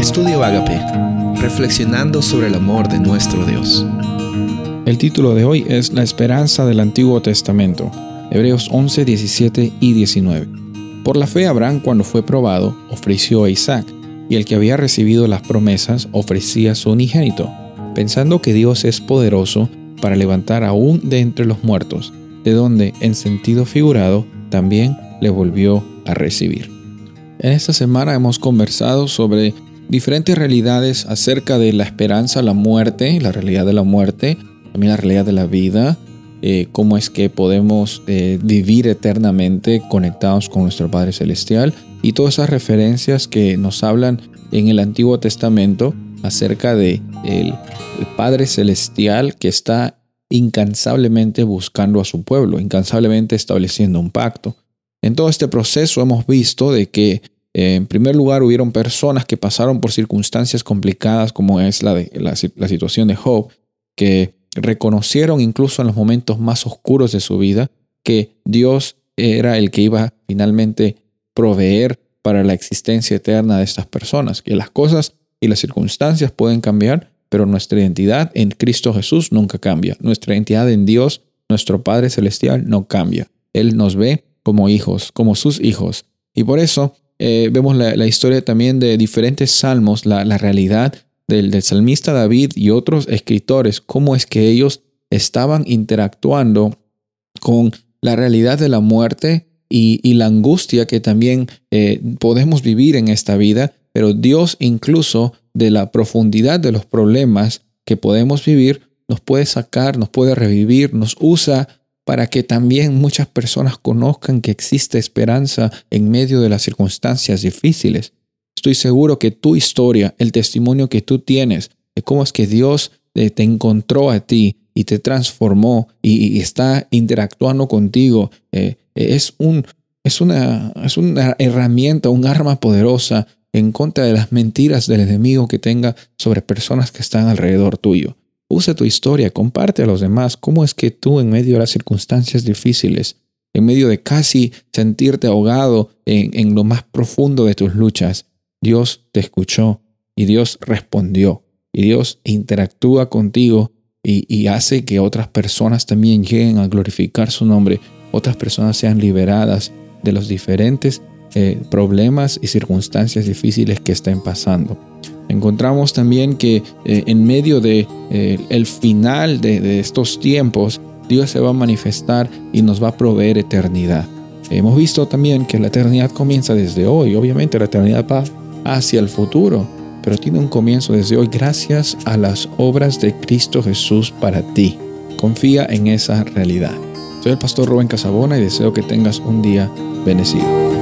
Estudio Agape, reflexionando sobre el amor de nuestro Dios. El título de hoy es La esperanza del Antiguo Testamento, Hebreos 11, 17 y 19. Por la fe Abraham cuando fue probado ofreció a Isaac, y el que había recibido las promesas ofrecía a su unigénito, pensando que Dios es poderoso para levantar aún de entre los muertos, de donde, en sentido figurado, también le volvió a recibir. En esta semana hemos conversado sobre diferentes realidades acerca de la esperanza, la muerte, la realidad de la muerte, también la realidad de la vida, eh, cómo es que podemos eh, vivir eternamente conectados con nuestro Padre Celestial y todas esas referencias que nos hablan en el Antiguo Testamento acerca de Padre Celestial que está incansablemente buscando a su pueblo, incansablemente estableciendo un pacto. En todo este proceso hemos visto de que en primer lugar, hubieron personas que pasaron por circunstancias complicadas como es la, situación de Job, que reconocieron incluso en los momentos más oscuros de su vida que Dios era el que iba finalmente proveer para la existencia eterna de estas personas, que las cosas y las circunstancias pueden cambiar, pero nuestra identidad en Cristo Jesús nunca cambia. Nuestra identidad en Dios, nuestro Padre Celestial, no cambia. Él nos ve como hijos, como sus hijos. Y por eso eh, vemos la, historia también de diferentes salmos, la, realidad del, salmista David y otros escritores, cómo es que ellos estaban interactuando con la realidad de la muerte y, la angustia que también eh, podemos vivir en esta vida, pero Dios incluso de la profundidad de los problemas que podemos vivir, nos puede sacar, nos puede revivir, nos usa para que también muchas personas conozcan que existe esperanza en medio de las circunstancias difíciles. Estoy seguro que tu historia, el testimonio que tú tienes de cómo es que Dios eh, te encontró a ti y te transformó y, está interactuando contigo, eh, es, un, es, una, es una herramienta, un arma poderosa en contra de las mentiras del enemigo que tenga sobre personas que están alrededor tuyo. Usa tu historia, comparte a los demás cómo es que tú en medio de las circunstancias difíciles, en medio de casi sentirte ahogado en, lo más profundo de tus luchas, Dios te escuchó y Dios respondió y Dios interactúa contigo y, hace que otras personas también lleguen a glorificar su nombre, otras personas sean liberadas de los diferentes eh, problemas y circunstancias difíciles que estén pasando. Encontramos también que eh, en medio de eh, el final de, estos tiempos, Dios se va a manifestar y nos va a proveer eternidad. Hemos visto también que la eternidad comienza desde hoy. Obviamente la eternidad va hacia el futuro, pero tiene un comienzo desde hoy gracias a las obras de Cristo Jesús para ti. Confía en esa realidad. Soy el pastor Rubén Casabona y deseo que tengas un día bendecido.